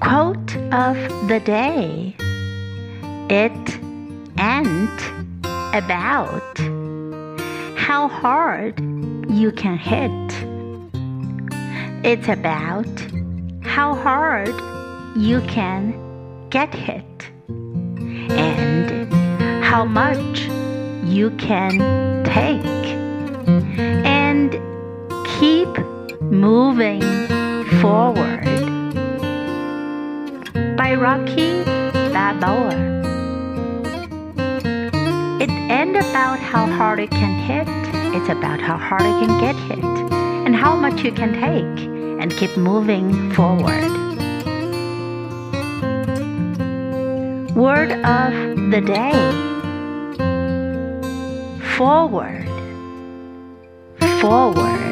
Quote of the day. It ain't about how hard you can hit, it's about how hard you can get hit. And how much you can take. And keep moving forward by Rocky Balboa. It ain't about how hard it can hit, it's about how hard it can get hit and how much you can take and keep moving forward. Word of the day Forward, forward.